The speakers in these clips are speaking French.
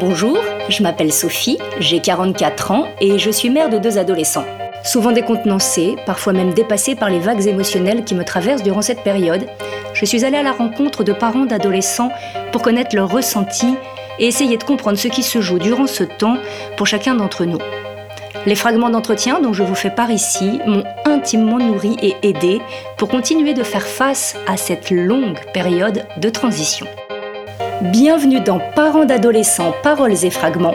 Bonjour, je m'appelle Sophie, j'ai 44 ans et je suis mère de deux adolescents. Souvent décontenancée, parfois même dépassée par les vagues émotionnelles qui me traversent durant cette période, je suis allée à la rencontre de parents d'adolescents pour connaître leurs ressentis et essayer de comprendre ce qui se joue durant ce temps pour chacun d'entre nous. Les fragments d'entretien dont je vous fais part ici m'ont intimement nourri et aidé pour continuer de faire face à cette longue période de transition. Bienvenue dans Parents d'adolescents, paroles et fragments,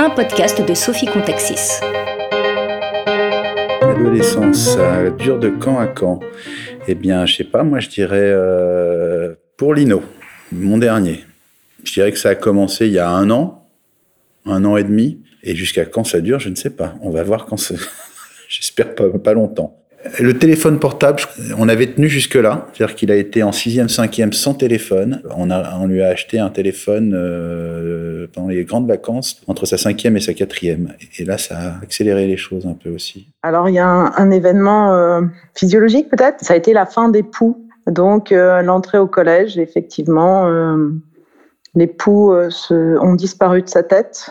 un podcast de Sophie Contexis. L'adolescence, ça dure de quand à quand? Eh bien, je sais pas, moi je dirais euh, pour Lino, mon dernier. Je dirais que ça a commencé il y a un an, un an et demi, et jusqu'à quand ça dure, je ne sais pas. On va voir quand ça... J'espère pas longtemps. Le téléphone portable, on avait tenu jusque-là, c'est-à-dire qu'il a été en sixième, cinquième sans téléphone. On, a, on lui a acheté un téléphone euh, pendant les grandes vacances, entre sa cinquième et sa quatrième. Et là, ça a accéléré les choses un peu aussi. Alors, il y a un, événement euh, physiologique peut-être? Ça a été la fin des poux. Donc, euh, l'entrée au collège, effectivement, les poux ont disparu de sa tête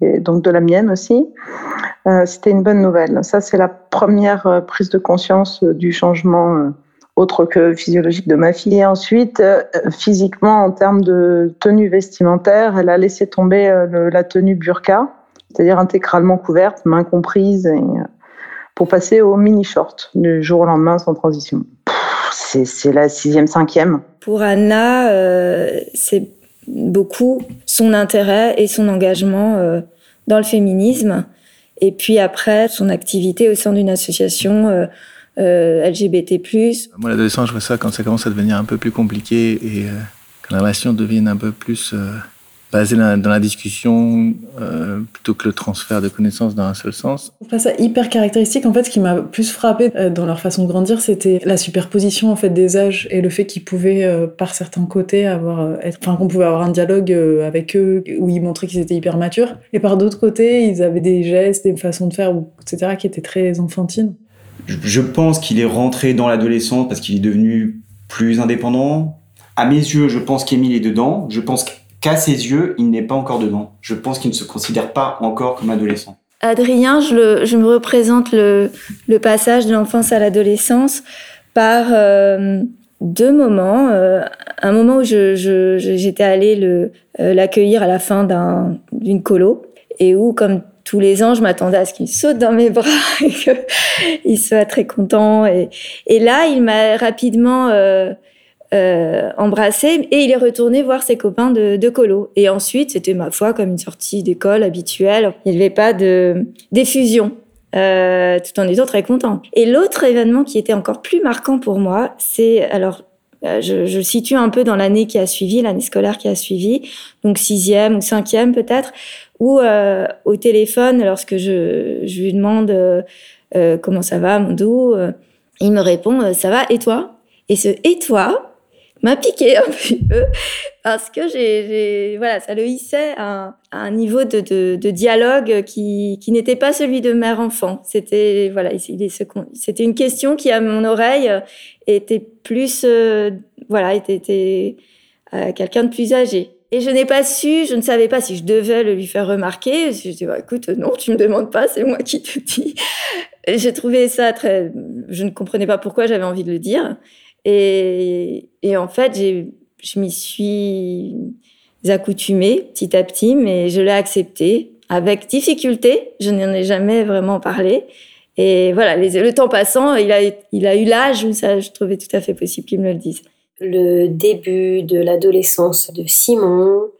et donc de la mienne aussi. Euh, C'était une bonne nouvelle. Ça, c'est la première euh, prise de conscience euh, du changement autre que physiologique de ma fille. Et ensuite, physiquement, en termes de tenue vestimentaire, elle a laissé tomber la tenue burqa, c'est-à-dire intégralement couverte, main comprise, pour passer au mini short du jour au lendemain sans transition. C'est la sixième, cinquième. Pour Anna, c'est beaucoup son intérêt et son engagement euh, dans le féminisme. Et puis après, son activité au sein d'une association euh, euh, LGBT+. Moi, l'adolescence, je vois ça quand ça commence à devenir un peu plus compliqué et quand la relation devient un peu plus basée dans la, dans la discussion euh, plutôt que le transfert de connaissances dans un seul sens. Je trouve ça hyper caractéristique. En fait, ce qui m'a plus frappé euh, dans leur façon de grandir, c'était la superposition en fait des âges et le fait qu'ils pouvaient, euh, par certains côtés, avoir, euh, être, enfin, qu'on pouvait avoir un dialogue euh, avec eux où ils montraient qu'ils étaient hyper matures, et par d'autres côtés, ils avaient des gestes, des façons de faire, ou- etc., qui étaient très enfantines. Je- Je pense qu'il est rentré dans l'adolescence parce qu'il est devenu plus indépendant. À mes yeux, je pense qu'Émile est dedans. Je pense qu'à ses yeux, il n'est pas encore dedans. Je pense qu'il ne se considère pas encore comme adolescent. Adrien, je, me représente le, passage de l'enfance à l'adolescence par euh, deux moments. Euh, un moment où j'étais allée euh, l'accueillir à la fin d'un, d'une colo et où, comme tous les ans, je m'attendais à ce qu'il saute dans mes bras et qu'il soit très content. Et là, il m'a rapidement euh, embrassé et il est retourné voir ses copains de, colo. Et ensuite, c'était ma foi comme une sortie d'école habituelle. Il n'y avait pas de d'effusion. Euh, tout en étant très content. Et l'autre événement qui était encore plus marquant pour moi, c'est alors euh, je, je situe un peu dans l'année qui a suivi, l'année scolaire qui a suivi, donc sixième ou cinquième peut-être, où au téléphone, lorsque je, lui demande comment ça va, mon euh, il me répond ça va et toi? Et ce et toi m'a piqué un peu parce que j'ai, voilà, ça le hissait à, un- niveau de, de, dialogue qui, qui n'était pas celui de mère-enfant. C'était voilà, c'était une question qui à mon oreille était plus euh, voilà, était, euh, quelqu'un de plus âgé. Et je n'ai pas su, je ne savais pas si je devais le lui faire remarquer. Je dis, bah, écoute, non, tu me demandes pas, c'est moi qui te dis. J'ai trouvé ça très, je ne comprenais pas pourquoi j'avais envie de le dire. Et, en fait, je m'y suis accoutumée petit à petit, mais je l'ai accepté avec difficulté. Je n'en ai jamais vraiment parlé. Et voilà, le temps passant, il a, il a eu l'âge où ça, je trouvais tout à fait possible qu'il me le dise. le début de l'adolescence de Simon.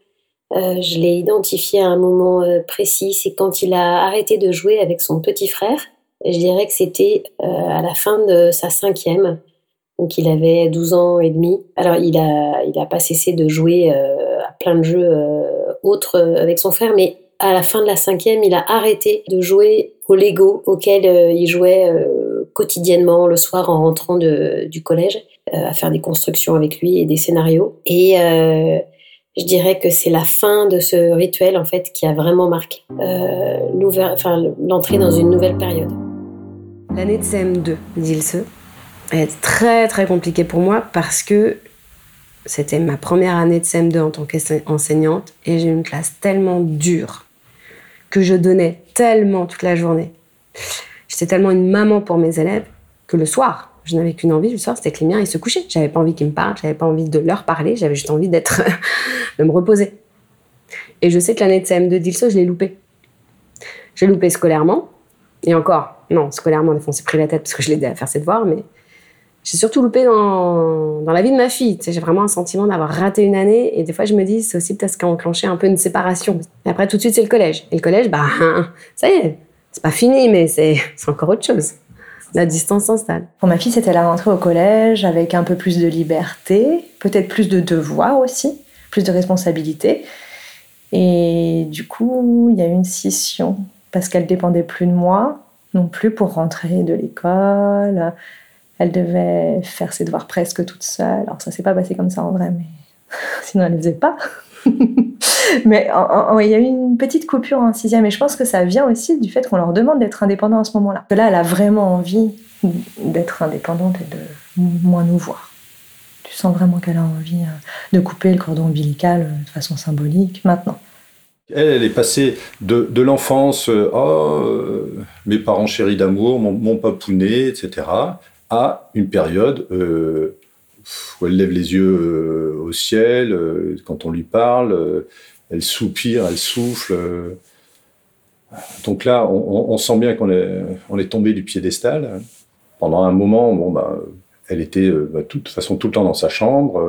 Euh, je l'ai identifié à un moment euh, précis, c'est quand il a arrêté de jouer avec son petit frère. Je dirais que c'était euh, à la fin de sa cinquième, donc il avait 12 ans et demi. Alors il a, il a pas cessé de jouer euh, à plein de jeux euh, autres euh, avec son frère, mais à la fin de la cinquième, il a arrêté de jouer au Lego auquel il jouait quotidiennement le soir en rentrant de, du collège à faire des constructions avec lui et des scénarios. Et je dirais que c'est la fin de ce rituel en fait qui a vraiment marqué l'entrée dans une nouvelle période. L'année de CM2 d'Ilse est très très compliquée pour moi parce que C'était ma première année de CM2 en tant qu'enseignante et j'ai une classe tellement dure que je donnais tellement toute la journée. J'étais tellement une maman pour mes élèves que le soir, je n'avais qu'une envie le soir, c'était que les miens ils se couchaient. J'avais pas envie qu'ils me parlent, j'avais pas envie de leur parler, j'avais juste envie d'être, de me reposer. Et je sais que l'année de CM2 d'Ilso, je l'ai loupé. J'ai loupé scolairement, et encore, non, scolairement, des fois, on s'est pris la tête parce que je l'ai aidé à faire ses devoirs, mais j'ai surtout loupé dans, dans la vie de ma fille. j'ai vraiment un sentiment d'avoir raté une année, et des fois, je me dis, c'est aussi peut-être ce qui a enclenché un peu une séparation. Et après, tout de suite, c'est le collège. Et le collège, bah, ça y est, c'est pas fini, mais c'est encore autre chose la distance s'installe. Pour ma fille, c'était la rentrée au collège avec un peu plus de liberté, peut-être plus de devoirs aussi, plus de responsabilités. Et du coup, il y a eu une scission parce qu'elle dépendait plus de moi non plus pour rentrer de l'école. Elle devait faire ses devoirs presque toute seule. Alors ça s'est pas passé comme ça en vrai, mais sinon elle ne faisait pas. mais il y a eu une petite coupure en sixième et je pense que ça vient aussi du fait qu'on leur demande d'être indépendants à ce moment-là. Là, elle a vraiment envie d'être indépendante et de moins nous voir. Tu sens vraiment qu'elle a envie euh, de couper le cordon ombilical euh, de façon symbolique maintenant. Elle, elle est passée de, de l'enfance, euh, oh, mes parents chéris d'amour, mon, mon, papounet, etc., à une période où elle lève les yeux euh, au ciel euh, quand on lui parle, euh, elle soupire, elle souffle. Donc là, on, sent bien qu'on est, on tombé du piédestal. Pendant un moment, bon, bah, elle était bah, de toute façon tout le temps dans sa chambre.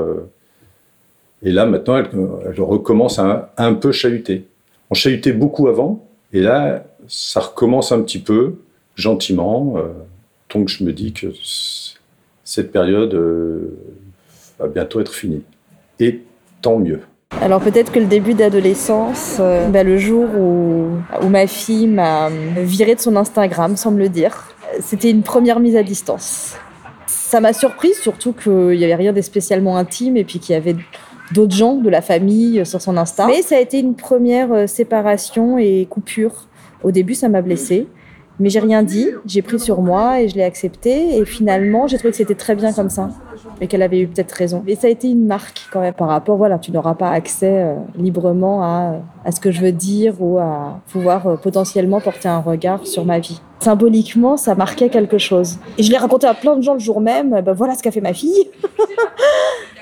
et là, maintenant, elle, recommence à un, peu chahuter. On chahutait beaucoup avant, et là, ça recommence un petit peu, gentiment. Donc je me dis que cette période va bientôt être finie. Et tant mieux. Alors peut-être que le début d'adolescence, euh, bah, le jour où, où ma fille m'a viré de son Instagram, me le dire, c'était une première mise à distance. Ça m'a surprise, surtout qu'il n'y avait rien de spécialement intime et puis qu'il y avait d'autres gens de la famille sur son Insta. Mais ça a été une première euh, séparation et coupure. Au début, ça m'a blessée. Mais j'ai rien dit, j'ai pris sur moi et je l'ai accepté. Et finalement, j'ai trouvé que c'était très bien comme ça et qu'elle avait eu peut-être raison. Et ça a été une marque quand même par rapport, voilà, tu n'auras pas accès euh, librement à, à, ce que je veux dire ou à pouvoir euh, potentiellement porter un regard sur ma vie. Symboliquement, ça marquait quelque chose. Et je l'ai raconté à plein de gens le jour même, ben voilà ce qu'a fait ma fille.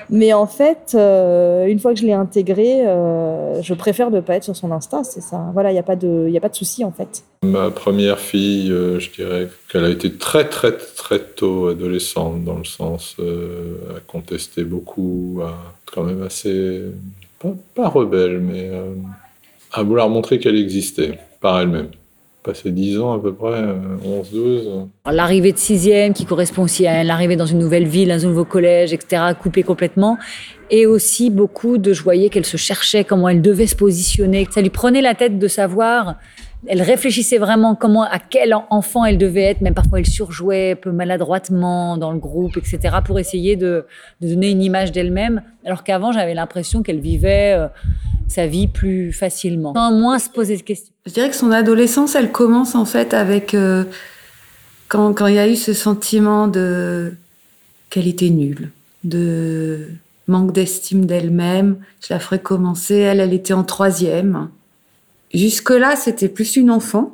Mais en fait, euh, une fois que je l'ai intégré, euh, je préfère ne pas être sur son Insta. C'est ça. Voilà, il n'y a pas de, de souci en fait. Ma première fille, euh, je dirais qu'elle a été très très très tôt adolescente dans le sens à contester beaucoup, quand même assez pas rebelle, mais à vouloir montrer qu'elle existait par elle-même passé 10 ans à peu près, 11, 12. L'arrivée de sixième qui correspond aussi à l'arrivée dans une nouvelle ville, un nouveau collège, etc., coupé complètement. Et aussi beaucoup de, je voyais qu'elle se cherchait, comment elle devait se positionner. Ça lui prenait la tête de savoir elle réfléchissait vraiment comment, à quel enfant elle devait être, même parfois elle surjouait un peu maladroitement dans le groupe, etc., pour essayer de, donner une image d'elle-même, alors qu'avant j'avais l'impression qu'elle vivait euh, sa vie plus facilement, sans moins se poser de questions. Je dirais que son adolescence, elle commence en fait avec euh, quand, il y a eu ce sentiment de qu'elle était nulle, de manque d'estime d'elle-même. Je la ferai commencer, elle, elle était en troisième. Jusque-là, c'était plus une enfant,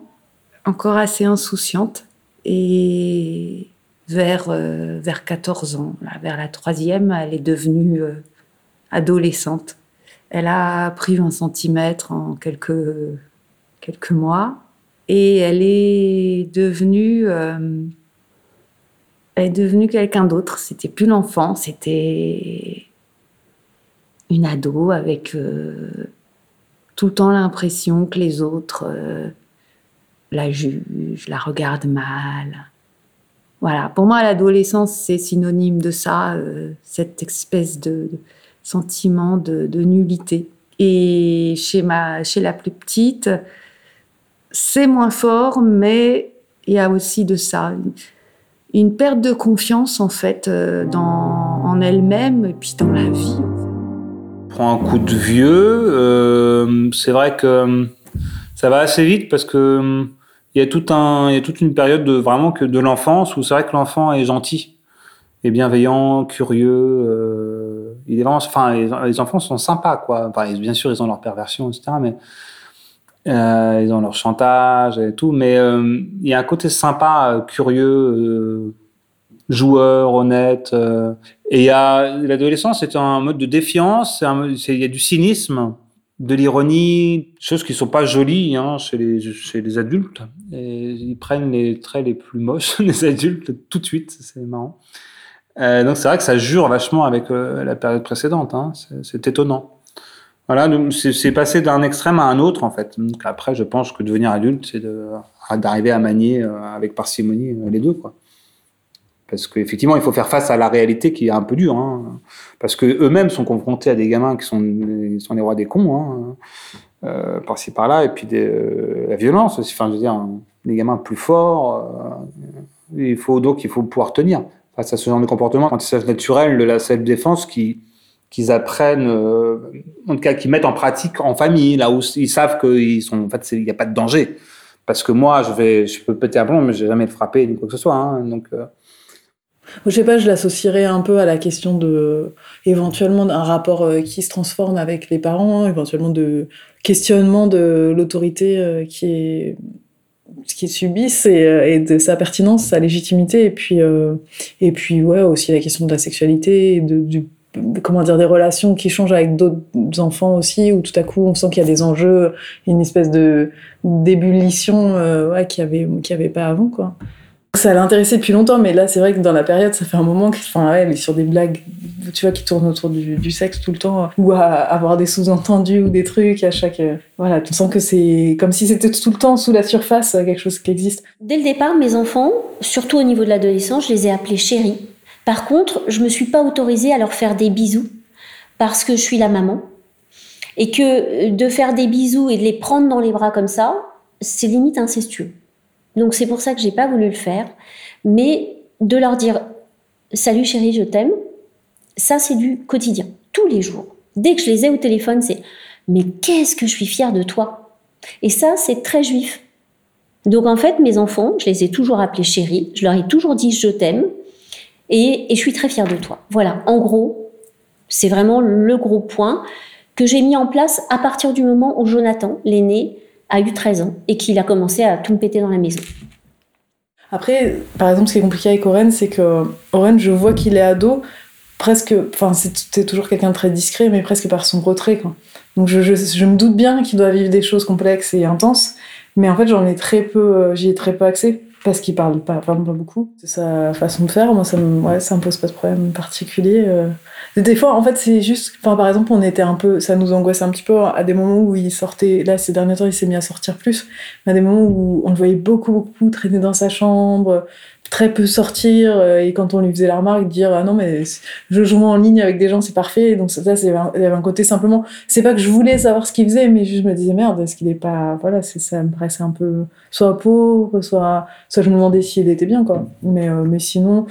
encore assez insouciante. Et vers, euh, vers 14 ans, vers la troisième, elle est devenue euh, adolescente. Elle a pris 20 cm en quelques, quelques mois. Et elle est devenue, euh, devenue quelqu'un d'autre. C'était plus l'enfant, c'était une ado avec tout le temps l'impression que les autres euh, la jugent, la regardent mal. Voilà, pour moi, l'adolescence, c'est synonyme de ça, euh, cette espèce de, sentiment de, nullité. Et chez, ma, chez la plus petite, c'est moins fort, mais il y a aussi de ça. Une, perte de confiance, en fait, euh, dans, en elle-même et puis dans la vie prend un coup de vieux. Euh, c'est vrai que euh, ça va assez vite parce que euh, il y a tout un, il y a toute une période de vraiment que de l'enfance où c'est vrai que l'enfant est gentil, et bienveillant, curieux. il est vraiment, enfin, les, enfants sont sympas, quoi. bien sûr, ils ont leur perversion, etc. Mais ils ont leur chantage et tout. Mais il y a un côté sympa, curieux, joueur, honnête. et y a l'adolescence, c'est un mode de défiance. Il y a du cynisme de l'ironie, choses qui sont pas jolies hein, chez, les, adultes. Et ils prennent les traits les plus moches des adultes tout de suite, c'est marrant. Euh, donc c'est vrai que ça jure vachement avec euh, la période précédente, hein. c'est étonnant. Voilà, c'est passé d'un extrême à un autre en fait. Après, je pense que devenir adulte, c'est d'arriver à manier euh, avec parcimonie les deux. Parce qu'effectivement, il faut faire face à la réalité qui est un peu dure. Hein. Parce qu'eux-mêmes sont confrontés à des gamins qui sont, sont les rois des cons, hein. euh, par-ci par-là, et puis euh, la violence aussi. Enfin, je veux dire, des gamins plus forts. Euh, il faut, donc, il faut pouvoir tenir face à ce genre de comportement. Apprentissage naturel de la self-défense qui qu'ils apprennent, en tout cas, qu'ils mettent en pratique en famille, là où ils savent qu'il en fait, n'y a pas de danger. Parce que moi, je vais, je peux péter un plomb, mais je vais jamais le frapper ni quoi que ce soit. Hein. donc, je sais pas, je l'associerais un peu à la question de éventuellement d'un rapport euh, qui se transforme avec les parents, éventuellement de questionnement de l'autorité euh, qui est qui subissent et, euh, et, de sa pertinence, sa légitimité, et puis et puis ouais aussi la question de la sexualité, de, du comment dire des relations qui changent avec d'autres enfants aussi, où tout à coup on sent qu'il y a des enjeux, une espèce de d'ébullition ouais, qu'il y avait qu'il y avait pas avant quoi. Ça l'a intéressé depuis longtemps, mais là, c'est vrai que dans la période, ça fait un moment que, enfin, ouais, est sur des blagues, tu vois, qui tournent autour du, sexe tout le temps, ou à avoir des sous-entendus ou des trucs à chaque, euh, voilà, tu sens que c'est comme si c'était tout le temps sous la surface quelque chose qui existe. Dès le départ, mes enfants, surtout au niveau de l'adolescence, je les ai appelés chéris. Par contre, je me suis pas autorisée à leur faire des bisous parce que je suis la maman et que de faire des bisous et de les prendre dans les bras comme ça, c'est limite incestueux. Donc c'est pour ça que j'ai pas voulu le faire. Mais de leur dire Salut chérie, je t'aime, ça c'est du quotidien, tous les jours. Dès que je les ai au téléphone, c'est Mais qu'est-ce que je suis fière de toi? Et ça, c'est très juif. Donc en fait, mes enfants, je les ai toujours appelés chérie, je leur ai toujours dit je t'aime et, et je suis très fière de toi. Voilà, en gros, c'est vraiment le gros point que j'ai mis en place à partir du moment où Jonathan, l'aîné, a eu 13 ans et qu'il a commencé à tout me péter dans la maison. Après, par exemple, ce qui est compliqué avec Oren, c'est que Oren, je vois qu'il est ado, presque, enfin, c'est toujours quelqu'un de très discret, mais presque par son retrait, quoi. Donc je, me doute bien qu'il doit vivre des choses complexes et intenses, mais en fait, j'en ai très peu, euh, j'y ai très peu accès parce qu'il parle pas, pas beaucoup. C'est sa façon de faire. Moi, ça me, ouais, ça me pose pas de problème particulier. Euh. Des fois, en fait, c'est juste, enfin, par exemple, on était un peu, ça nous angoissait un petit peu à des moments où il sortait, là, ces derniers temps, il s'est mis à sortir plus, à des moments où on le voyait beaucoup, beaucoup traîner dans sa chambre, très peu sortir euh, et quand on lui faisait la remarque dire ah non mais je joue en ligne avec des gens c'est parfait donc ça, c'est il y avait un côté simplement c'est pas que je voulais savoir ce qu'il faisait mais juste je me disais merde est-ce qu'il est pas voilà ça me paraissait un peu soit pauvre soit soit je me demandais s'il était bien quoi. Mais euh, mais sinon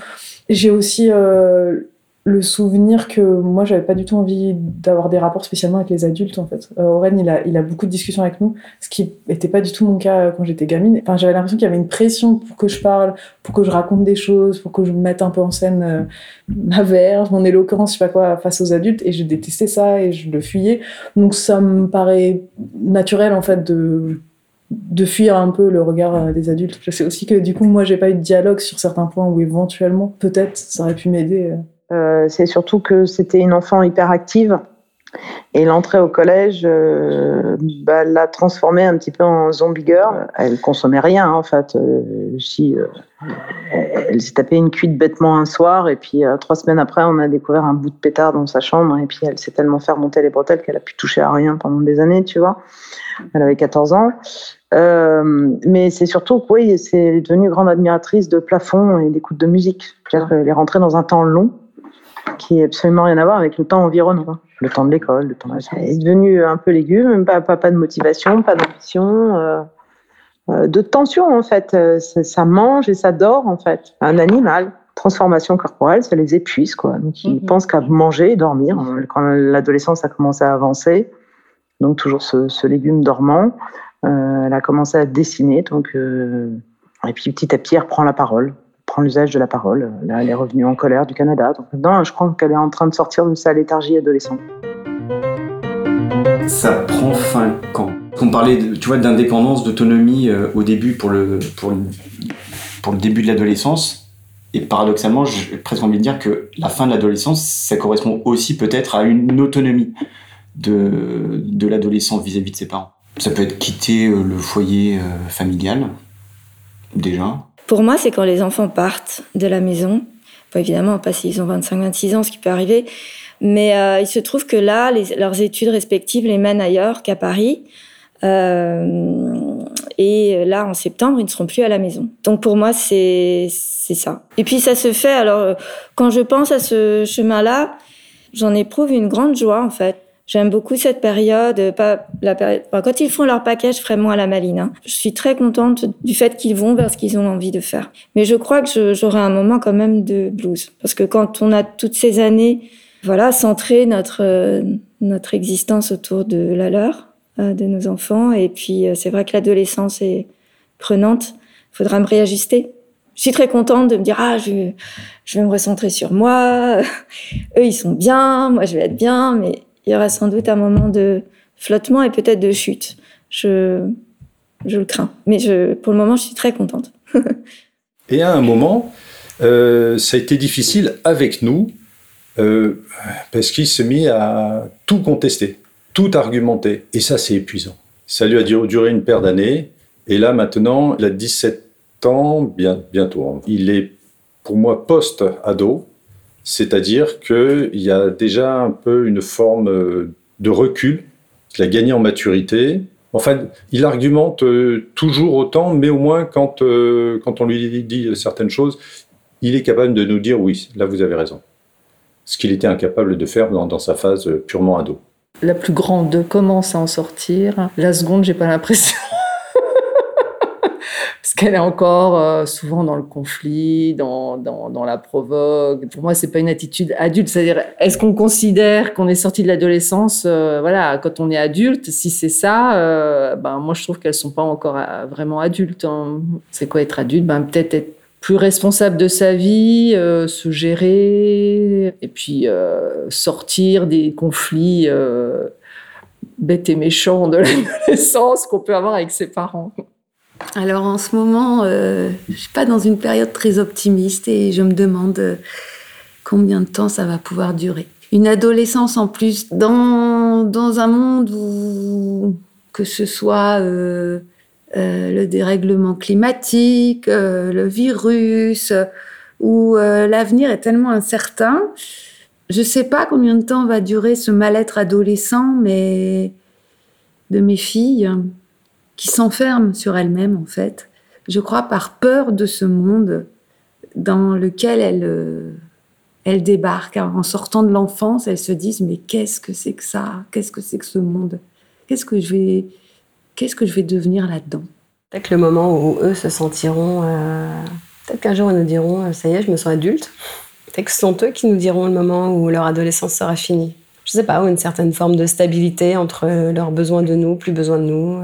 j'ai aussi euh, le souvenir que moi j'avais pas du tout envie d'avoir des rapports spécialement avec les adultes en fait. Euh, il a, il a beaucoup de discussions avec nous, ce qui était pas du tout mon cas quand j'étais gamine. Enfin j'avais l'impression qu'il y avait une pression pour que je parle, pour que je raconte des choses, pour que je mette un peu en scène euh, ma verve, mon éloquence, je sais pas quoi face aux adultes et je détestais ça et je le fuyais. Donc ça me paraît naturel en fait de de fuir un peu le regard euh, des adultes. Je sais aussi que du coup moi j'ai pas eu de dialogue sur certains points où éventuellement peut-être ça aurait pu m'aider. Euh. Euh, c'est surtout que c'était une enfant hyperactive et l'entrée au collège euh, bah, l'a transformée un petit peu en zombie girl. Elle consommait rien en fait. Euh, si, elle s'est tapée une cuite bêtement un soir et puis trois semaines après on a découvert un bout de pétard dans sa chambre et puis elle s'est tellement fait remonter les bretelles qu'elle a pu toucher à rien pendant des années, tu vois. Elle avait 14 ans. mais c'est surtout que oui, c'est devenue grande admiratrice de plafond et d'écoute de musique. Elle est rentrée dans un temps long qui n'a absolument rien à voir avec le temps environnant. Le temps de l'école, le temps de... Elle est devenue un peu légume, pas, pas, pas de motivation, pas d'ambition, euh, euh, de tension en fait. Euh, ça mange et ça dort en fait. Un animal, transformation corporelle, ça les épuise quoi. Donc ils mm-hmm. pensent qu'à manger et dormir. Quand l'adolescence a commencé à avancer, donc toujours ce, ce légume dormant, elle a commencé à dessiner. Donc, et puis petit à petit, elle reprend la parole prend l'usage de la parole. Là, elle est revenue en colère du Canada. Donc je crois qu'elle est en train de sortir de sa léthargie adolescente. Ça prend fin quand? On parlait, tu vois, d'indépendance, d'autonomie euh, au début pour le, pour, pour le début de l'adolescence. Et paradoxalement, j'ai presque envie de dire que la fin de l'adolescence, ça correspond aussi peut-être à une autonomie de, de l'adolescent vis-à-vis de ses parents. Ça peut être quitter euh, le foyer euh, familial, déjà. Pour moi, c'est quand les enfants partent de la maison. Bon, évidemment, pas s'ils ont 25-26 ans, ce qui peut arriver. Mais euh, il se trouve que là, leurs études respectives les mènent ailleurs qu'à Paris. Euh, et là, en septembre, ils ne seront plus à la maison. Donc pour moi, c'est ça. Et puis ça se fait. Alors quand je pense à ce chemin-là, j'en éprouve une grande joie en fait. J'aime beaucoup cette période, pas la période. quand ils font leur package vraiment à la maline, hein. je suis très contente du fait qu'ils vont vers ce qu'ils ont envie de faire. Mais je crois que j'aurai un moment quand même de blues, parce que quand on a toutes ces années, voilà, centré notre notre existence autour de la leur, euh, de nos enfants, et puis euh, c'est vrai que l'adolescence est prenante. Il faudra me réajuster. Je suis très contente de me dire ah je je vais me recentrer sur moi. Eux ils sont bien, moi je vais être bien, mais il y aura sans doute un moment de flottement et peut-être de chute. Je, je le crains. Mais pour le moment, je suis très contente. et à un moment, euh, ça a été difficile avec nous, euh, parce qu'il s'est mis à tout contester, tout argumenter. Et ça, c'est épuisant. Ça lui a duré une paire d'années. Et là, maintenant, il a 17 ans, bien, bientôt. Il est, pour moi, post-ado. C'est-à-dire qu'il y a déjà un peu une forme euh, de recul qu'il a gagné en maturité. Enfin, il argumente euh, toujours autant, mais au moins quand, euh, quand on lui dit certaines choses, il est capable de nous dire oui, là vous avez raison. Ce qu'il était incapable de faire dans, dans sa phase purement ado. La plus grande commence à en sortir? La seconde, j'ai pas l'impression parce qu'elle est encore euh, souvent dans le conflit, dans, dans, dans, la provoque. Pour moi, c'est pas une attitude adulte. C'est-à-dire, est-ce qu'on considère qu'on est sorti de l'adolescence euh, Voilà, quand on est adulte, si c'est ça, euh, ben moi je trouve qu'elles sont pas encore vraiment adultes. Hein. C'est quoi être adulte? Ben peut-être être plus responsable de sa vie, se gérer, et puis sortir des conflits bêtes et méchants de l'adolescence qu'on peut avoir avec ses parents. Alors en ce moment, euh, je suis pas dans une période très optimiste et je me demande euh, combien de temps ça va pouvoir durer. Une adolescence en plus dans, dans un monde où que ce soit euh, le dérèglement climatique, le virus, où l'avenir est tellement incertain. Je sais pas combien de temps va durer ce mal-être adolescent, mais de mes filles qui s'enferme sur elle-même en fait, je crois par peur de ce monde dans lequel elle, euh, elle débarque. En sortant de l'enfance, elle se disent mais qu'est-ce que c'est que ça? Qu'est-ce que c'est que ce monde? Qu'est-ce que je vais qu'est-ce que je vais devenir là-dedans? Peut-être le moment où eux se sentiront euh, peut-être qu'un jour ils nous diront euh, ça y est, je me sens adulte. Peut-être que ce sont eux qui nous diront le moment où leur adolescence sera finie. Je sais pas, ou une certaine forme de stabilité entre leurs besoins de nous, plus besoin de nous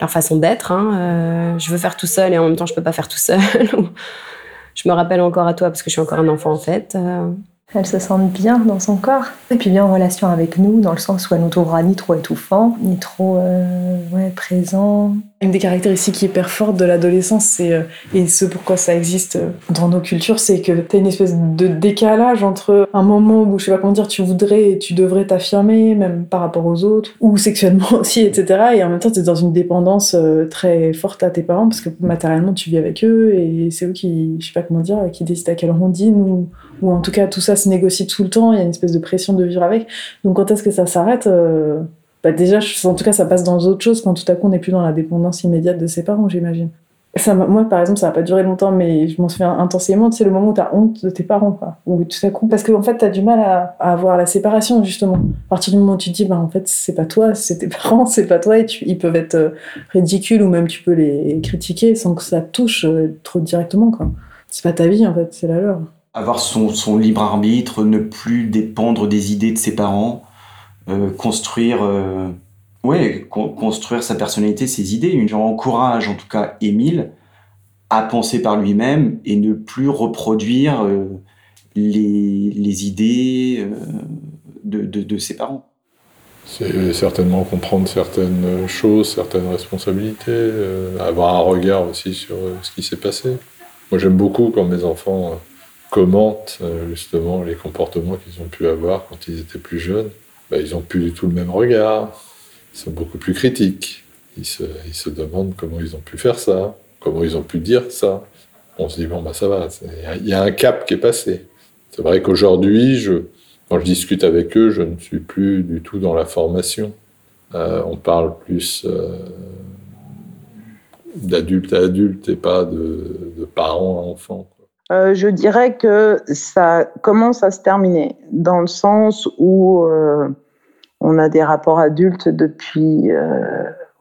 leur façon d'être. Hein. Euh, je veux faire tout seul et en même temps je peux pas faire tout seul. je me rappelle encore à toi parce que je suis encore un enfant en fait. Euh, elle se sente bien dans son corps. Et puis bien en relation avec nous, dans le sens où elle nous trouvera ni trop étouffant, ni trop euh, présent. Une des caractéristiques hyper fortes de l'adolescence, euh, et ce pourquoi ça existe euh, dans nos cultures, c'est que tu as une espèce de décalage entre un moment où, je sais pas comment dire, tu voudrais et tu devrais t'affirmer, même par rapport aux autres, ou sexuellement aussi, etc. Et en même temps, tu es dans une dépendance très forte à tes parents, parce que matériellement, tu vis avec eux, et c'est eux qui, je sais pas comment dire, qui décident à quelle heure on dîne, ou, ou en tout cas, tout ça se négocie tout le temps, il y a une espèce de pression de vivre avec. Donc quand est-ce que ça s'arrête euh, bah Déjà, en tout cas, ça passe dans autre chose quand tout à coup on n'est plus dans la dépendance immédiate de ses parents, j'imagine. Moi, par exemple, ça va pas durer longtemps, mais je m'en souviens intensément. C'est le moment où tu as honte de tes parents, quoi. Ou tout à coup, parce qu'en en fait, tu as du mal à, avoir la séparation, justement. À partir du moment où tu te dis, bah, en fait, c'est pas toi, c'est tes parents, c'est pas toi, et ils peuvent être euh, ridicules ou même tu peux les critiquer sans que ça touche euh, trop directement, quoi. C'est pas ta vie, en fait, c'est la leur avoir son, son, libre arbitre, ne plus dépendre des idées de ses parents, euh, construire, euh, construire sa personnalité, ses idées. J'encourage en tout cas Émile à penser par lui-même et ne plus reproduire euh, les, les, idées euh, de, de, de, ses parents. C'est certainement comprendre certaines choses, certaines responsabilités, avoir un regard aussi sur ce qui s'est passé. Moi j'aime beaucoup quand mes enfants commentent justement les comportements qu'ils ont pu avoir quand ils étaient plus jeunes. Ben, ils n'ont plus du tout le même regard, ils sont beaucoup plus critiques, ils se, ils se demandent comment ils ont pu faire ça, Comment ils ont pu dire ça On se dit, bon, bah ça va, il y a un cap qui est passé. C'est vrai qu'aujourd'hui, je, quand je discute avec eux, je ne suis plus du tout dans la formation. Euh, on parle plus euh, d'adulte à adulte et pas de, de parents à enfants. Euh, je dirais que ça commence à se terminer, dans le sens où euh, on a des rapports adultes depuis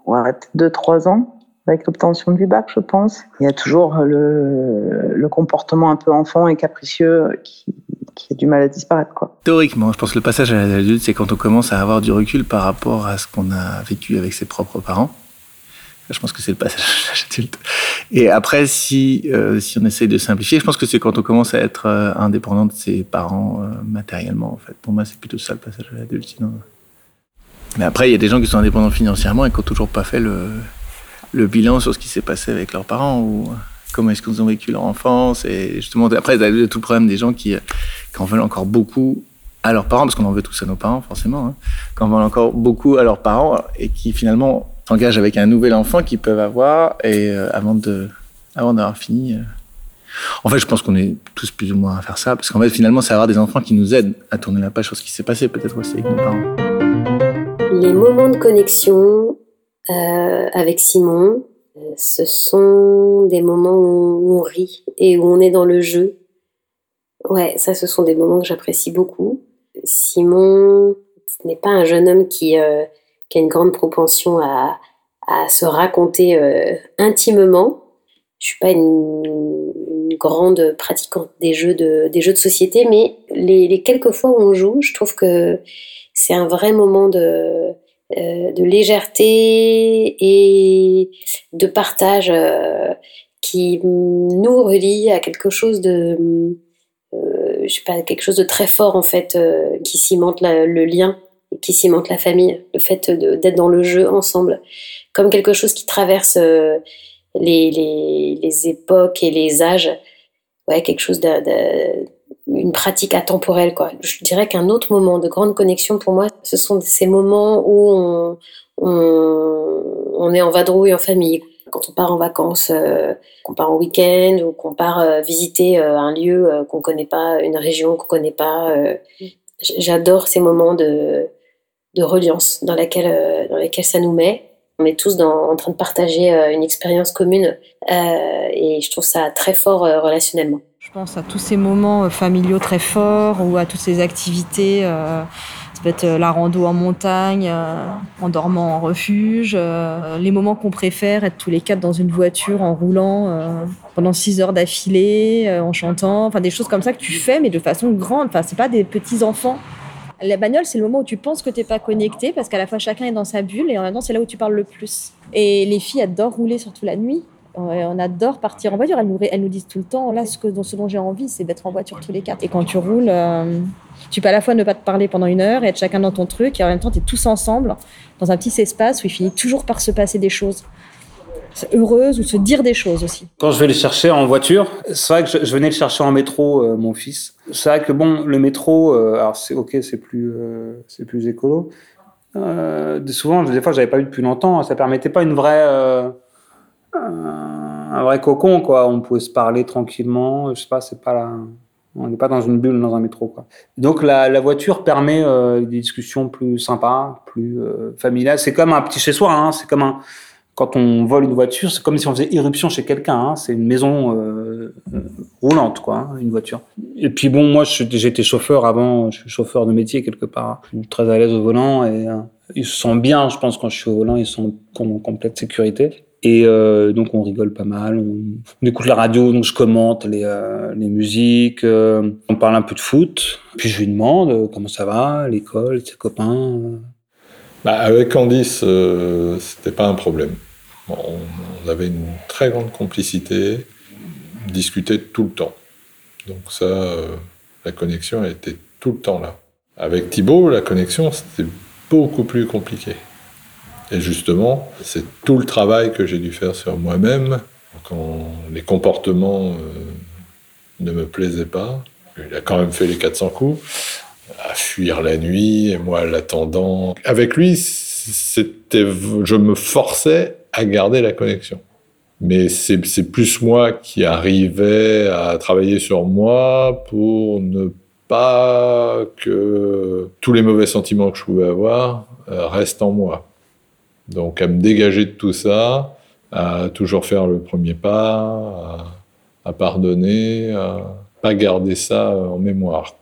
2-3 ans avec l'obtention du bac, je pense. Il y a toujours le, comportement un peu enfant et capricieux qui, qui, a du mal à disparaître. Quoi. Théoriquement, je pense que le passage à l'adulte, c'est quand on commence à avoir du recul par rapport à ce qu'on a vécu avec ses propres parents. Je pense que c'est le passage à adulte. Et après, si, euh, si on essaye de simplifier, je pense que c'est quand on commence à être euh, indépendant de ses parents euh, matériellement. En fait. Pour moi, c'est plutôt ça le passage à l'adulte. Sinon... Mais après, il y a des gens qui sont indépendants financièrement et qui n'ont toujours pas fait le, le bilan sur ce qui s'est passé avec leurs parents ou comment est-ce qu'ils ont vécu leur enfance. Et justement, après, il y a tout le problème des gens qui, qui en veulent encore beaucoup à leurs parents, parce qu'on en veut tous à nos parents, forcément, hein, qui en veulent encore beaucoup à leurs parents et qui finalement s'engagent avec un nouvel enfant qu'ils peuvent avoir et euh, avant de avant d'avoir fini. Euh... En fait, je pense qu'on est tous plus ou moins à faire ça, parce qu'en fait, finalement, c'est avoir des enfants qui nous aident à tourner la page sur ce qui s'est passé, peut-être aussi avec nos parents. Les moments de connexion, euh, avec Simon. Euh, ce sont des moments où on rit et où on est dans le jeu. Ouais, ça, ce sont des moments que j'apprécie beaucoup. Simon n'est pas un jeune homme qui, euh, qui a une grande propension à, à se raconter euh, intimement. Je suis pas une, grande pratiquante des jeux de, des jeux de société, mais les, quelques fois où on joue, je trouve que c'est un vrai moment de, euh, de légèreté et de partage euh, qui nous relie à quelque chose de je sais pas quelque chose de très fort en fait qui cimente le lien qui cimente la famille le fait d'être dans le jeu ensemble comme quelque chose qui traverse les, les, les, époques et les âges ouais quelque chose de, de une pratique atemporelle. Quoi. Je dirais qu'un autre moment de grande connexion pour moi, ce sont ces moments où on, on, on est en vadrouille en famille. Quand on part en vacances, euh, qu'on part en week-end ou qu'on part euh, visiter euh, un lieu euh, qu'on connaît pas, une région qu'on connaît pas. Euh, j'adore ces moments de, de reliance dans laquelle, dans lesquels ça nous met. On est tous en train de partager une expérience commune et je trouve ça très fort relationnellement. Je pense à tous ces moments euh, familiaux très forts ou à toutes ces activités. Euh, ça peut être euh, la rando en montagne, en dormant en refuge, les moments qu'on préfère, être tous les quatre dans une voiture en roulant pendant six heures d'affilée, en chantant, enfin des choses comme ça que tu fais, mais de façon grande. Enfin, c'est pas des petits enfants. La bagnole, c'est le moment où tu penses que t'es pas connecté parce qu'à la fois chacun est dans sa bulle et en même temps c'est là où tu parles le plus. Et les filles adorent rouler surtout la nuit on adore partir en voiture. Elles nous, elles nous disent tout le temps, là, ce, que, ce dont j'ai envie, c'est d'être en voiture tous les quatre. Et quand tu roules, euh, tu peux à la fois ne pas te parler pendant une heure et être chacun dans ton truc, et en même temps, tu es tous ensemble dans un petit espace où il finit toujours par se passer des choses heureuses ou se dire des choses aussi. Quand je vais le chercher en voiture, c'est vrai que je, venais le chercher en métro, euh, mon fils. C'est vrai que bon, le métro, euh, alors c'est ok, c'est plus, euh, c'est plus écolo. souvent, des fois, j'avais pas eu depuis longtemps. Ça permettait pas une vraie un vrai cocon, quoi. On pouvait se parler tranquillement. Je sais pas, c'est pas. On n'est pas dans une bulle dans un métro, quoi. Donc la, voiture permet euh, des discussions plus sympas, plus euh, familiales. C'est comme un petit chez soi. Hein. C'est comme un quand on vole une voiture, c'est comme si on faisait irruption chez quelqu'un. Hein. C'est une maison euh, roulante, quoi, hein, une voiture. Et puis bon, moi, j'étais chauffeur avant. Je suis chauffeur de métier quelque part. Je suis très à l'aise au volant et euh, ils se sentent bien, je pense, quand je suis au volant. Ils sont en complète sécurité. Et euh, donc on rigole pas mal, on, écoute la radio, donc je commente les, euh, les musiques, on parle un peu de foot, puis je lui demande comment ça va, l'école, ses copains. Bah, avec Candice, euh, c'était pas un problème. On, on, avait une très grande complicité. discutait tout le temps. Donc ça, euh, la connexion été tout le temps là. Avec Thibaut, la connexion, c'était beaucoup plus compliqué. Et justement, c'est tout le travail que j'ai dû faire sur moi-même quand les comportements euh, ne me plaisaient pas. Il a quand même fait les 400 coups, à fuir la nuit, et moi l'attendant. Avec lui, c'était, je me forçais à garder la connexion. Mais c'est plus moi qui arrivais à travailler sur moi pour ne pas que tous les mauvais sentiments que je pouvais avoir euh, restent en moi. Donc à me dégager de tout ça, à toujours faire le premier pas, à, pardonner, à pas garder ça en mémoire.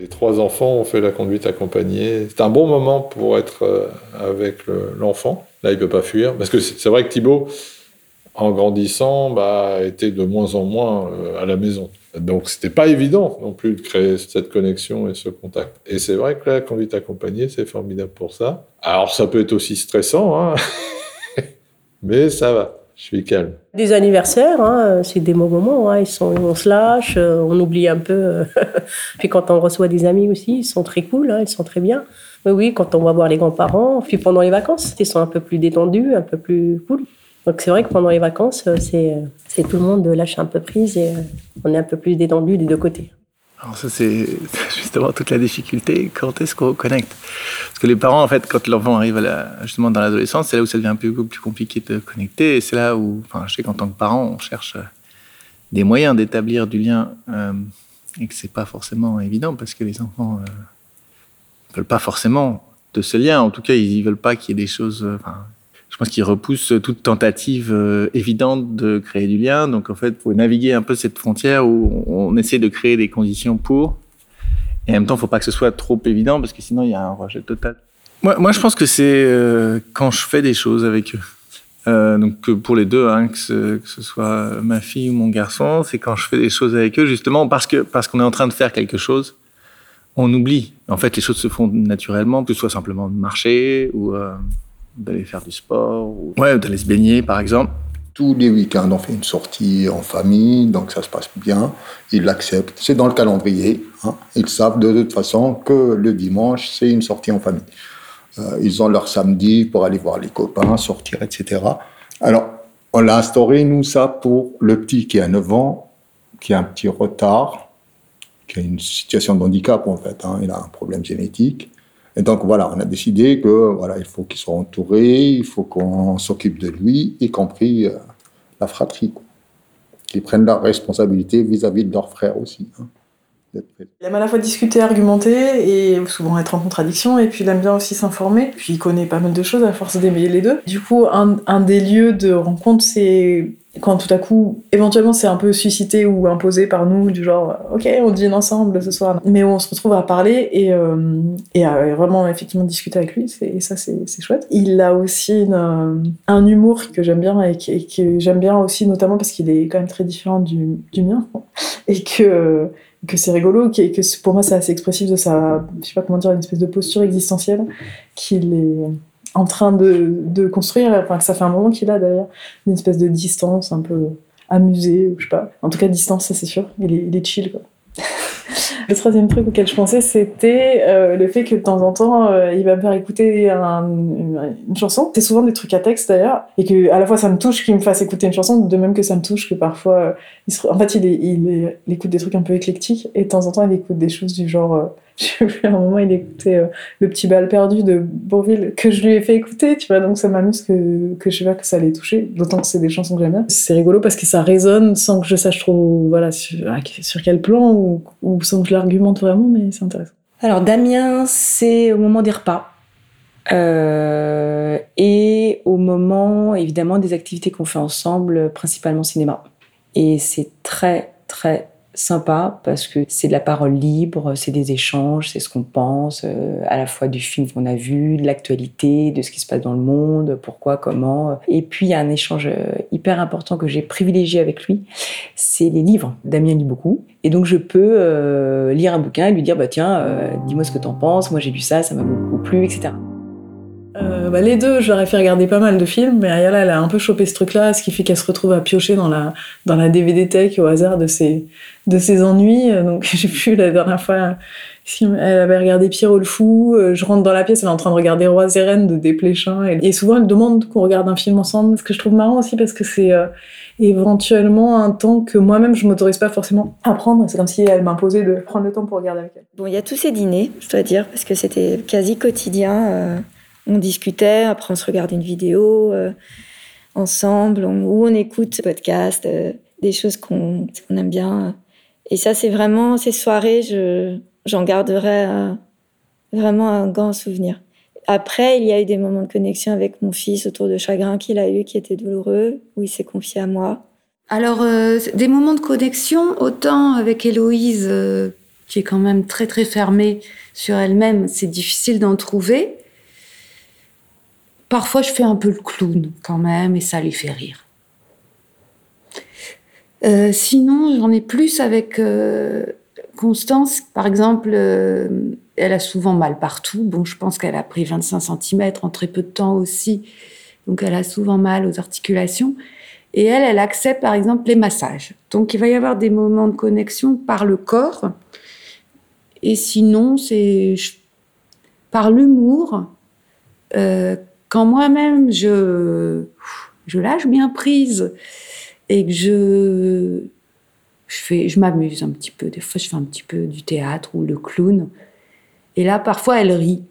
Les trois enfants ont fait la conduite accompagnée. C'est un bon moment pour être euh, avec l'enfant. Là, il peut pas fuir. Parce que c'est vrai que Thibaut, en grandissant, bah, était de moins en moins euh, à la maison. Donc, c'était pas évident non plus de créer cette connexion et ce contact. Et c'est vrai que la conduite accompagnée, c'est formidable pour ça. Alors, ça peut être aussi stressant, hein mais ça va. Je suis calme. Des anniversaires, hein, c'est des moments. Hein, ils sont, on se lâche, euh, on oublie un peu. Euh, puis quand on reçoit des amis aussi, ils sont très cool, hein, ils sont très bien. Mais oui, quand on va voir les grands-parents, puis pendant les vacances, ils sont un peu plus détendus, un peu plus cool. Donc c'est vrai que pendant les vacances, euh, c'est tout le monde lâche un peu prise et on est un peu plus détendu des deux côtés. Alors ça, c'est justement toute la difficulté. Quand est-ce qu'on connecte Parce que les parents, en fait, quand l'enfant arrive justement dans l'adolescence, c'est là où ça devient un peu plus compliqué de connecter. Et c'est là où, enfin, je sais qu'en tant que parent, on cherche euh, des moyens d'établir du lien euh, et que c'est pas forcément évident parce que les enfants euh, veulent pas forcément de ce lien. En tout cas, ils veulent pas qu'il y ait des choses. Euh, je pense qu'ils repoussent toute tentative euh, évidente de créer du lien. Donc en fait, il faut naviguer un peu cette frontière où on essaie de créer des conditions pour. Et en même temps, il ne faut pas que ce soit trop évident parce que sinon, il y a un rejet total. Moi, moi je pense que c'est euh, quand je fais des choses avec eux. Euh, donc pour les deux, hein, que, ce, que, ce, soit ma fille ou mon garçon, c'est quand je fais des choses avec eux, justement parce que parce qu'on est en train de faire quelque chose, on oublie. En fait, les choses se font naturellement, que ce soit simplement marcher ou d'aller faire du sport, ou ouais, d'aller se baigner par exemple. Tous les week-ends, on fait une sortie en famille, donc ça se passe bien. Ils l'acceptent. C'est dans le calendrier. Hein. Ils savent de toute façon que le dimanche, c'est une sortie en famille. Euh, ils ont leur samedi pour aller voir les copains, sortir, etc. Alors, on l'a instauré, nous, ça, pour le petit qui a 9 ans, qui a un petit retard, qui a une situation de handicap, en fait. Hein. Il a un problème génétique. Et donc voilà, on a décidé que voilà, il faut qu'il soit entouré, il faut qu'on s'occupe de lui, y compris euh, la fratrie, qu'ils prennent leur responsabilité vis-à-vis de leurs frères aussi. Hein, il aime à la fois discuter, argumenter et souvent être en contradiction, et puis il aime bien aussi s'informer. Puis il connaît pas mal de choses à force d'éveiller les deux. Du coup, un, des lieux de rencontre, c'est quand tout à coup, éventuellement, c'est un peu suscité ou imposé par nous, du genre, ok, on dîne ensemble ce soir, mais on se retrouve à parler et, euh, à vraiment effectivement discuter avec lui, et ça, c'est chouette. Il a aussi euh, un humour que j'aime bien et que, j'aime bien aussi, notamment parce qu'il est quand même très différent du, du mien, et que que c'est rigolo, que, pour moi c'est assez expressif de sa, je sais pas comment dire, une espèce de posture existentielle qu'il est en train de, de, construire, enfin que ça fait un moment qu'il a d'ailleurs, une espèce de distance un peu amusée, ou je sais pas. En tout cas, distance, ça c'est sûr. Il est, il est chill, quoi. le troisième truc auquel je pensais, c'était euh, le fait que de temps en temps, euh, il va me faire écouter une, chanson. C'est souvent des trucs à texte d'ailleurs, et que à la fois ça me touche qu'il me fasse écouter une chanson, de même que ça me touche que parfois, euh, en fait, il, écoute des trucs un peu éclectiques, et de temps en temps, il écoute des choses du genre j'ai vu à un moment, il écoutait Le petit bal perdu de Bourville, que je lui ai fait écouter, tu vois, donc ça m'amuse que, que je pas que ça allait toucher, d'autant que c'est des chansons que j'aime bien. C'est rigolo parce que ça résonne sans que je sache trop, voilà, sur, quel plan ou, sans que je vraiment, mais c'est intéressant. Alors, Damien, c'est au moment des repas. Euh, et au moment, évidemment, des activités qu'on fait ensemble, principalement cinéma. Et c'est très, très, sympa parce que c'est de la parole libre, c'est des échanges, c'est ce qu'on pense, euh, à la fois du film qu'on a vu, de l'actualité, de ce qui se passe dans le monde, pourquoi, comment. Et puis il y a un échange euh, hyper important que j'ai privilégié avec lui, c'est les livres. Damien lit beaucoup. Et donc je peux euh, lire un bouquin et lui dire, bah tiens, dis-moi ce que t'en penses, moi j'ai lu ça, ça m'a beaucoup plu, etc. Euh, bah, les deux, ai fait regarder pas mal de films, mais Ayala, elle a un peu chopé ce truc-là, ce qui fait qu'elle se retrouve à piocher dans la, dans la DVD tech au hasard de ses, de ses ennuis. Donc j'ai vu la dernière fois, elle avait regardé Pierrot le Fou, euh, je rentre dans la pièce, elle est en train de regarder Roi et Reines de Desplechin, et, souvent elle demande qu'on regarde un film ensemble, ce que je trouve marrant aussi parce que c'est euh, éventuellement un temps que moi-même je m'autorise pas forcément à prendre. C'est comme si elle m'imposait de prendre le temps pour regarder avec elle. Bon, il y a tous ces dîners, je dois dire, parce que c'était quasi quotidien. euh, on discutait, après on se regardait une vidéo euh, ensemble, on- ou on écoute podcast, euh, des choses qu'on aime bien. Et ça, c'est vraiment ces soirées, je- j'en garderai vraiment un grand souvenir. Après, il y a eu des moments de connexion avec mon fils autour de chagrin qu'il a eu, qui étaient douloureux, où il s'est confié à moi. Alors, euh, des moments de connexion, autant avec Héloïse, euh, qui est quand même très très fermée sur elle-même, c'est difficile d'en trouver. Parfois, je fais un peu le clown quand même, et ça lui fait rire. Euh, sinon, j'en ai plus avec euh, Constance. Par exemple, euh, elle a souvent mal partout. Bon, je pense qu'elle a pris 25 cm en très peu de temps aussi. Donc, elle a souvent mal aux articulations. Et elle, elle accepte par exemple les massages. Donc il va y avoir des moments de connexion par le corps. Et sinon, c'est par l'humour. Quand moi-même je, je lâche bien prise et que je, je, fais, je m'amuse un petit peu. Des fois, je fais un petit peu du théâtre ou le clown. Et là, parfois, elle rit.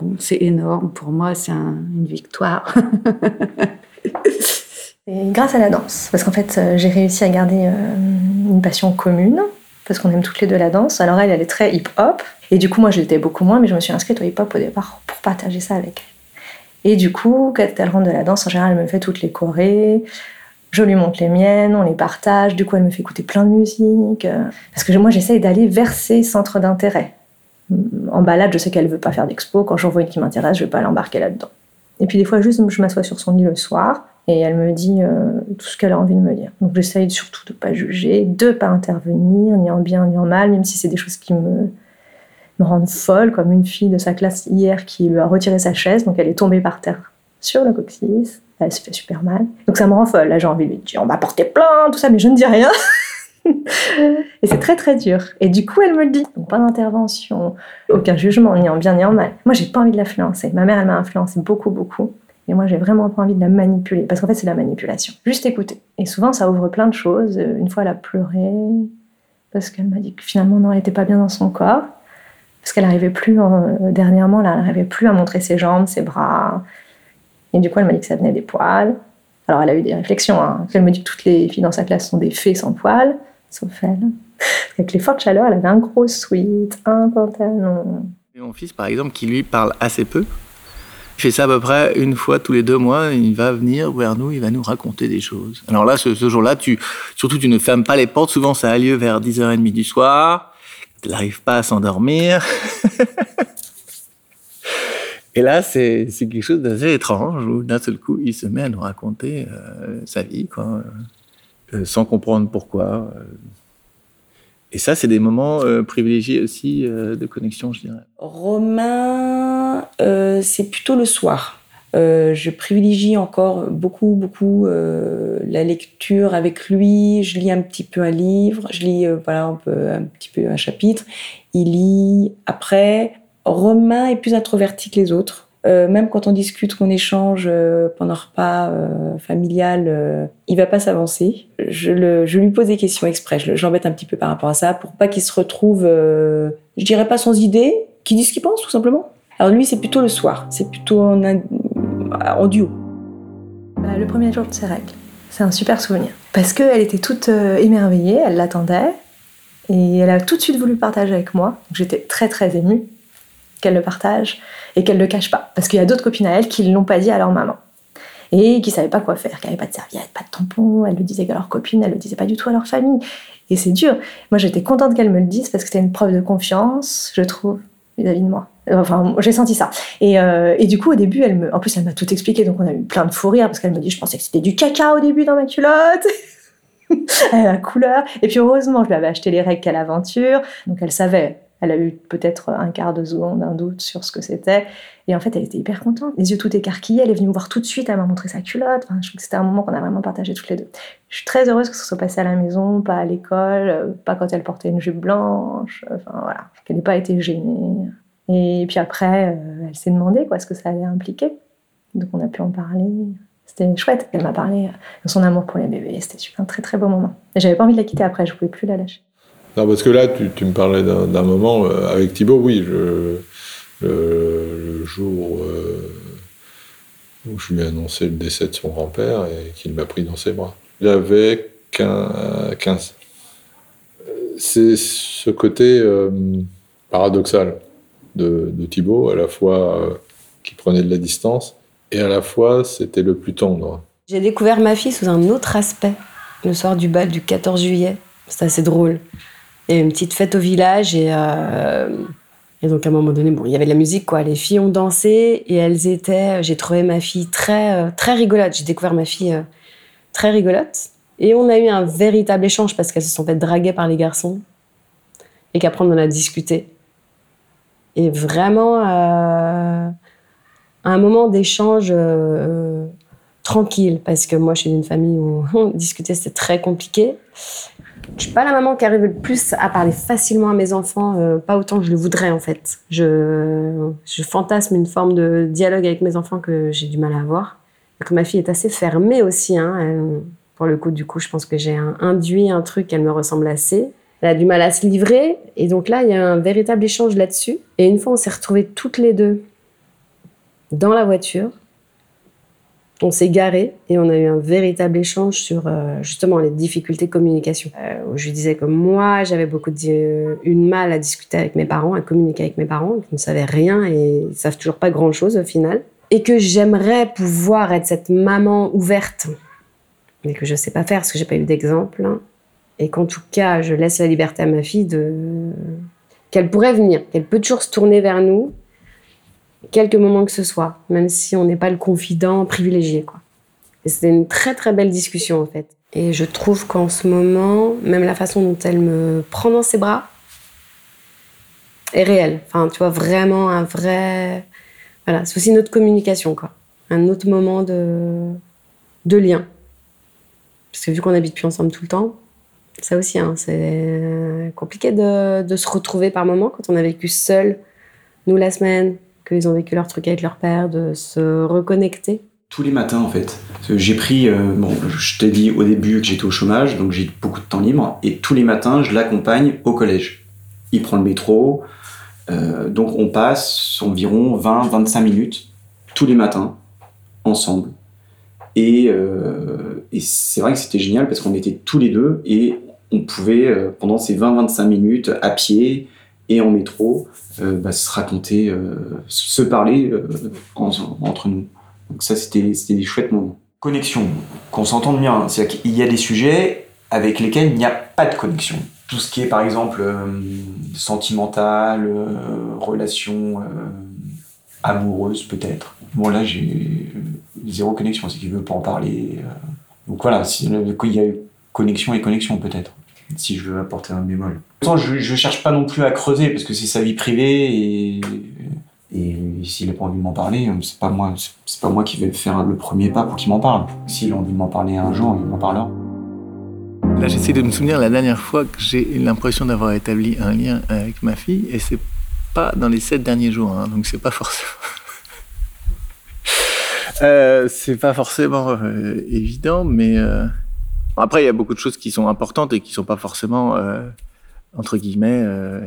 Bon, c'est énorme. Pour moi, c'est un- une victoire. Et grâce à la danse, parce qu'en fait, euh, j'ai réussi à garder euh, une passion commune, parce qu'on aime toutes les deux la danse. Alors elle, elle est très hip-hop, et du coup, moi, je l'étais beaucoup moins, mais je me suis inscrite au hip-hop au départ pour partager ça avec elle. Et du coup, quand elle rentre de la danse, en général, elle me fait toutes les chorés, je lui montre les miennes, on les partage, du coup, elle me fait écouter plein de musique, euh, parce que moi, j'essaye d'aller vers ses centres d'intérêt. En balade, je sais qu'elle veut pas faire d'expo, quand j'en vois une qui m'intéresse, je vais pas l'embarquer là-dedans. Et puis des fois, juste, je m'assois sur son lit le soir et elle me dit euh, tout ce qu'elle a envie de me dire. Donc j'essaye surtout de pas juger, de pas intervenir, ni en bien ni en mal, même si c'est des choses qui me, me rendent folle, comme une fille de sa classe hier qui lui a retiré sa chaise, donc elle est tombée par terre sur le coccyx. Elle se fait super mal. Donc ça me rend folle. Là, j'ai envie de lui dire on va porter plainte, tout ça, mais je ne dis rien. Et c'est très très dur. Et du coup, elle me le dit. Donc pas d'intervention, aucun jugement, ni en bien ni en mal. Moi, j'ai pas envie de l'influencer. Ma mère, elle m'a influencé beaucoup, beaucoup. Et moi, j'ai vraiment pas envie de la manipuler. Parce qu'en fait, c'est la manipulation. Juste écouter. Et souvent, ça ouvre plein de choses. Euh, Une fois, elle a pleuré. Parce qu'elle m'a dit que finalement, non, elle était pas bien dans son corps. Parce qu'elle n'arrivait plus, euh, dernièrement, là, elle n'arrivait plus à montrer ses jambes, ses bras. Et du coup, elle m'a dit que ça venait des poils. Alors, elle a eu des réflexions. Hein. Elle me dit que toutes les filles dans sa classe sont des fées sans poils, sauf elle. Avec les fortes chaleurs, elle avait un gros sweat, un pantalon. Et mon fils, par exemple, qui lui parle assez peu, il fait ça à peu près une fois tous les deux mois. Il va venir vers nous, il va nous raconter des choses. Alors là, ce, jour-là, tu, surtout, tu ne fermes pas les portes. Souvent, ça a lieu vers 10h30 du soir. Il n'arrive pas à s'endormir. Et là, c'est c'est quelque chose d'assez étrange où d'un seul coup, il se met à nous raconter euh, sa vie, quoi, euh, sans comprendre pourquoi. euh. Et ça, c'est des moments euh, privilégiés aussi euh, de connexion, je dirais. Romain, euh, c'est plutôt le soir. Je privilégie encore beaucoup, beaucoup la lecture avec lui. Je lis un petit peu un livre, je lis voilà, un, peu, un petit peu un chapitre. Il lit après. Romain est plus introverti que les autres. Euh, même quand on discute, qu'on échange euh, pendant un repas euh, familial, il va pas s'avancer. Je, lui pose des questions exprès. Je le- je l'embête un petit peu par rapport à ça pour pas qu'il se retrouve, je dirais pas sans idée, qu'il dise ce qu'il pense tout simplement. Alors lui, c'est plutôt le soir. C'est plutôt en, duo. Bah, le premier jour de ses règles. C'est un super souvenir. Parce qu'elle était toute émerveillée, elle l'attendait. Et elle a tout de suite voulu partager avec moi. J'étais très très émue qu'elle le partage et qu'elle le cache pas. Parce qu'il y a d'autres copines à elle qui ne l'ont pas dit à leur maman. Et qui savaient pas quoi faire, qui n'avaient pas de serviette, pas de tampon. Elle le disait qu'à leur copine, elle le disait pas du tout à leur famille. Et c'est dur. Moi j'étais contente qu'elle me le dise parce que c'était une preuve de confiance, je trouve, vis-à-vis de moi. Enfin, j'ai senti ça. Et, euh, et du coup, au début, elle me, en plus, elle m'a tout expliqué, donc on a eu plein de fou rire parce qu'elle me dit, je pensais que c'était du caca au début dans ma culotte. la couleur. Et puis heureusement, je lui avais acheté les règles qu'à l'aventure, donc elle savait Elle a eu peut-être un quart de seconde, un doute sur ce que c'était. Et en fait, elle était hyper contente. Les yeux tout écarquillés. Elle est venue me voir tout de suite. Elle m'a montré sa culotte. Je trouve que c'était un moment qu'on a vraiment partagé toutes les deux. Je suis très heureuse que ce soit passé à la maison, pas à l'école, euh, pas quand elle portait une jupe blanche. Enfin, voilà. Qu'elle n'ait pas été gênée. Et puis après, euh, elle s'est demandé quoi, ce que ça allait impliquer. Donc on a pu en parler. C'était chouette. Elle m'a parlé de son amour pour les bébés. C'était un très très beau moment. Et j'avais pas envie de la quitter après. Je pouvais plus la lâcher. Non, parce que là, tu, me parlais d'un moment euh, avec Thibaut, oui, le, jour euh, où je lui ai annoncé le décès de son grand-père et qu'il m'a pris dans ses bras. J'avais 15. C'est ce côté euh, paradoxal de, de, Thibaut, à la fois qui prenait de la distance et à la fois c'était le plus tendre. J'ai découvert ma fille sous un autre aspect le soir du bal du 14 juillet. C'est assez drôle. A une petite fête au village et, euh, et donc à un moment donné, bon, il y avait de la musique quoi. Les filles ont dansé et elles étaient. J'ai trouvé ma fille très euh, très rigolote. J'ai découvert ma fille euh, très rigolote et on a eu un véritable échange parce qu'elles se sont fait draguer par les garçons et qu'après on en a discuté. Et vraiment un moment d'échange tranquille parce que moi je suis d'une famille où discuter c'était très compliqué je suis pas la maman qui arrive le plus à parler facilement à mes enfants, euh, pas autant que je le voudrais en fait. Je, je fantasme une forme de dialogue avec mes enfants que j'ai du mal à avoir. Que ma fille est assez fermée aussi. Hein. pour le coup, du coup, je pense que j'ai induit un truc, elle me ressemble assez. Elle a du mal à se livrer. Et donc là, il y a un véritable échange là-dessus. Et une fois, on s'est retrouvés toutes les deux dans la voiture on s'est garé et on a eu un véritable échange sur euh, justement les difficultés de communication. Euh, je lui disais que moi, j'avais beaucoup de, une mal à discuter avec mes parents, à communiquer avec mes parents, qui ne savaient rien et ne savent toujours pas grand-chose au final. Et que j'aimerais pouvoir être cette maman ouverte, mais que je ne sais pas faire parce que j'ai pas eu d'exemple. Et qu'en tout cas, je laisse la liberté à ma fille de qu'elle pourrait venir, qu'elle peut toujours se tourner vers nous quelques moments que ce soit, même si on n'est pas le confident privilégié. Quoi. C'était une très très belle discussion en fait. Et je trouve qu'en ce moment, même la façon dont elle me prend dans ses bras est réelle. Enfin, tu vois, vraiment un vrai. Voilà, c'est aussi notre communication, quoi. Un autre moment de, de lien. Parce que vu qu'on habite plus ensemble tout le temps, ça aussi, hein, c'est compliqué de, de, se retrouver par moment quand on a vécu seul, nous la semaine, qu'ils ont vécu leur truc avec leur père, de se reconnecter Tous les matins, en fait. J'ai pris, euh, bon, je t'ai dit au début que j'étais au chômage, donc j'ai beaucoup de temps libre, et tous les matins, je l'accompagne au collège. Il prend le métro, euh, donc on passe environ 20-25 minutes tous les matins, ensemble. Euh, et c'est vrai que c'était génial parce qu'on était tous les deux et on pouvait, pendant ces 20-25 minutes, à pied, et en métro, euh, bah, se raconter, euh, se parler euh, entre nous. Donc ça, c'était des chouettes moments. Connexion, qu'on s'entende bien. C'est-à-dire qu'il y a des sujets avec lesquels il n'y a pas de connexion. Tout ce qui est, par exemple, sentimental, relation amoureuse, peut-être. Bon, là, j'ai zéro connexion, c'est qu'il veut pas en parler. Donc voilà, il y a connexion et connexion, peut-être si je veux apporter un bémol. Je ne cherche pas non plus à creuser parce que c'est sa vie privée et, s'il n'a pas envie de m'en parler, c'est pas moi, c'est pas moi qui vais faire le premier pas pour qu'il m'en parle. S'il a envie de m'en parler un jour, il m'en parlera. Là, j'essaie de me souvenir la dernière fois que j'ai l'impression d'avoir établi un lien avec ma fille, et c'est pas dans les sept derniers jours, hein, donc c'est pas forcément. euh, c'est pas forcément euh, évident, mais. Euh, après, il y a beaucoup de choses qui sont importantes et qui sont pas forcément, entre guillemets, euh,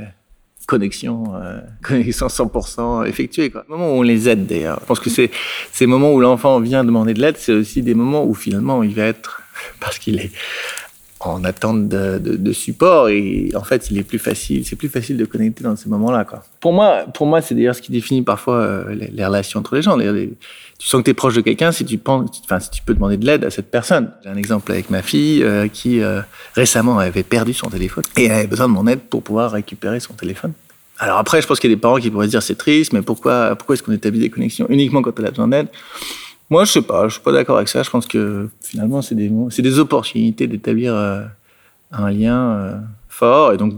connexion, euh, connexion 100% effectuée. Quoi. moment où on les aide d'ailleurs. Je pense que c'est ces moments où l'enfant vient demander de l'aide, c'est aussi des moments où finalement il va être, parce qu'il est en attente de, de, de, support et en fait il est plus facile c'est plus facile de connecter dans ces moments là quoi pour moi pour moi c'est d'ailleurs ce qui définit parfois euh, les, les, relations entre les gens les, tu sens que tu es proche de quelqu'un si tu penses enfin si tu peux demander de l'aide à cette personne j'ai un exemple avec ma fille euh, qui euh, récemment avait perdu son téléphone et avait besoin de mon aide pour pouvoir récupérer son téléphone alors après je pense qu'il y a des parents qui pourraient se dire c'est triste mais pourquoi pourquoi est-ce qu'on établit des connexions uniquement quand elle a besoin d'aide? Moi, je sais pas, je suis pas d'accord avec ça. Je pense que finalement, c'est des, c'est des opportunités d'établir euh, un lien euh, fort. Et donc,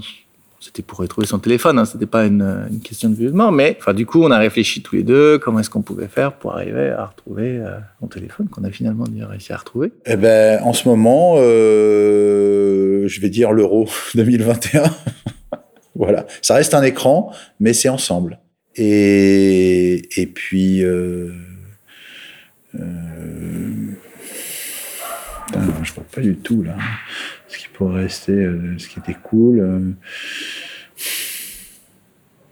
c'était pour retrouver son téléphone, hein, c'était pas une, question de violement, mais enfin du coup on a réfléchi tous les deux comment est-ce qu'on pouvait faire pour arriver à retrouver euh, son téléphone qu'on a finalement réussi à retrouver. Eh ben en ce moment, euh, je vais dire l'euro 2021. voilà, ça reste un écran, mais c'est ensemble. Et et puis. Euh, euh, je vois pas du tout là ce qui pourrait rester, euh, ce qui était cool. Euh.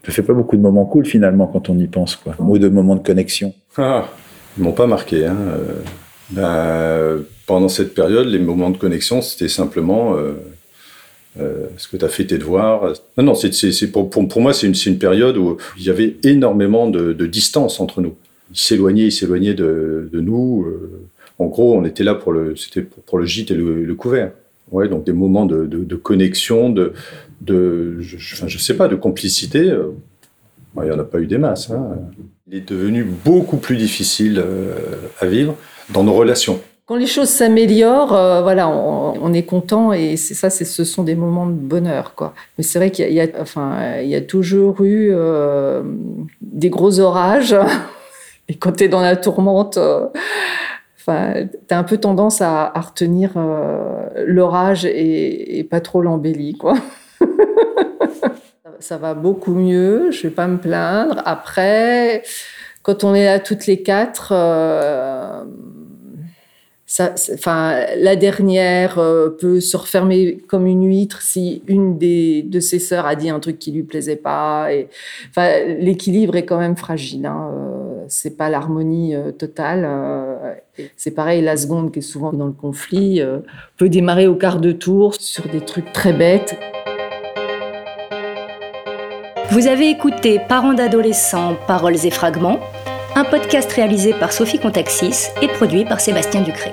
Ça fait pas beaucoup de moments cool finalement quand on y pense, quoi. Ou de moments de connexion. Ah, ils m'ont pas marqué. Hein. Ben, pendant cette période, les moments de connexion, c'était simplement euh, euh, ce que tu as fait tes devoirs. Non, non, pour, moi, c'est une, période où il y avait énormément de, distance entre nous. Ils s'éloignaient, ils s'éloignaient de, nous. en gros, on était là pour le, gîte et le couvert. Ouais, donc des moments de, de, connexion, de, de je, je, sais pas, de complicité. Euh, il n'y en a pas eu des masses. Hein. Il est devenu beaucoup plus difficile euh, à vivre dans nos relations. Quand les choses s'améliorent, euh, voilà, on, est content et c'est ça, ce sont des moments de bonheur, quoi. Mais c'est vrai qu'il y, y, a, enfin, il y a toujours eu des gros orages et quand tu es dans la tourmente. Enfin, tu as un peu tendance à, retenir euh, l'orage et, pas trop l'embellie, quoi. ça va beaucoup mieux, je vais pas me plaindre. Après, quand on est là toutes les quatre, euh, la dernière euh, peut se refermer comme une huître si une des, de ses sœurs a dit un truc qui lui plaisait pas. Enfin, l'équilibre est quand même fragile. Hein. C'est pas l'harmonie totale. C'est pareil, la seconde qui est souvent dans le conflit euh, peut démarrer au quart de tour sur des trucs très bêtes. Vous avez écouté Parents d'adolescents, paroles et fragments un podcast réalisé par Sophie Contaxis et produit par Sébastien Ducré.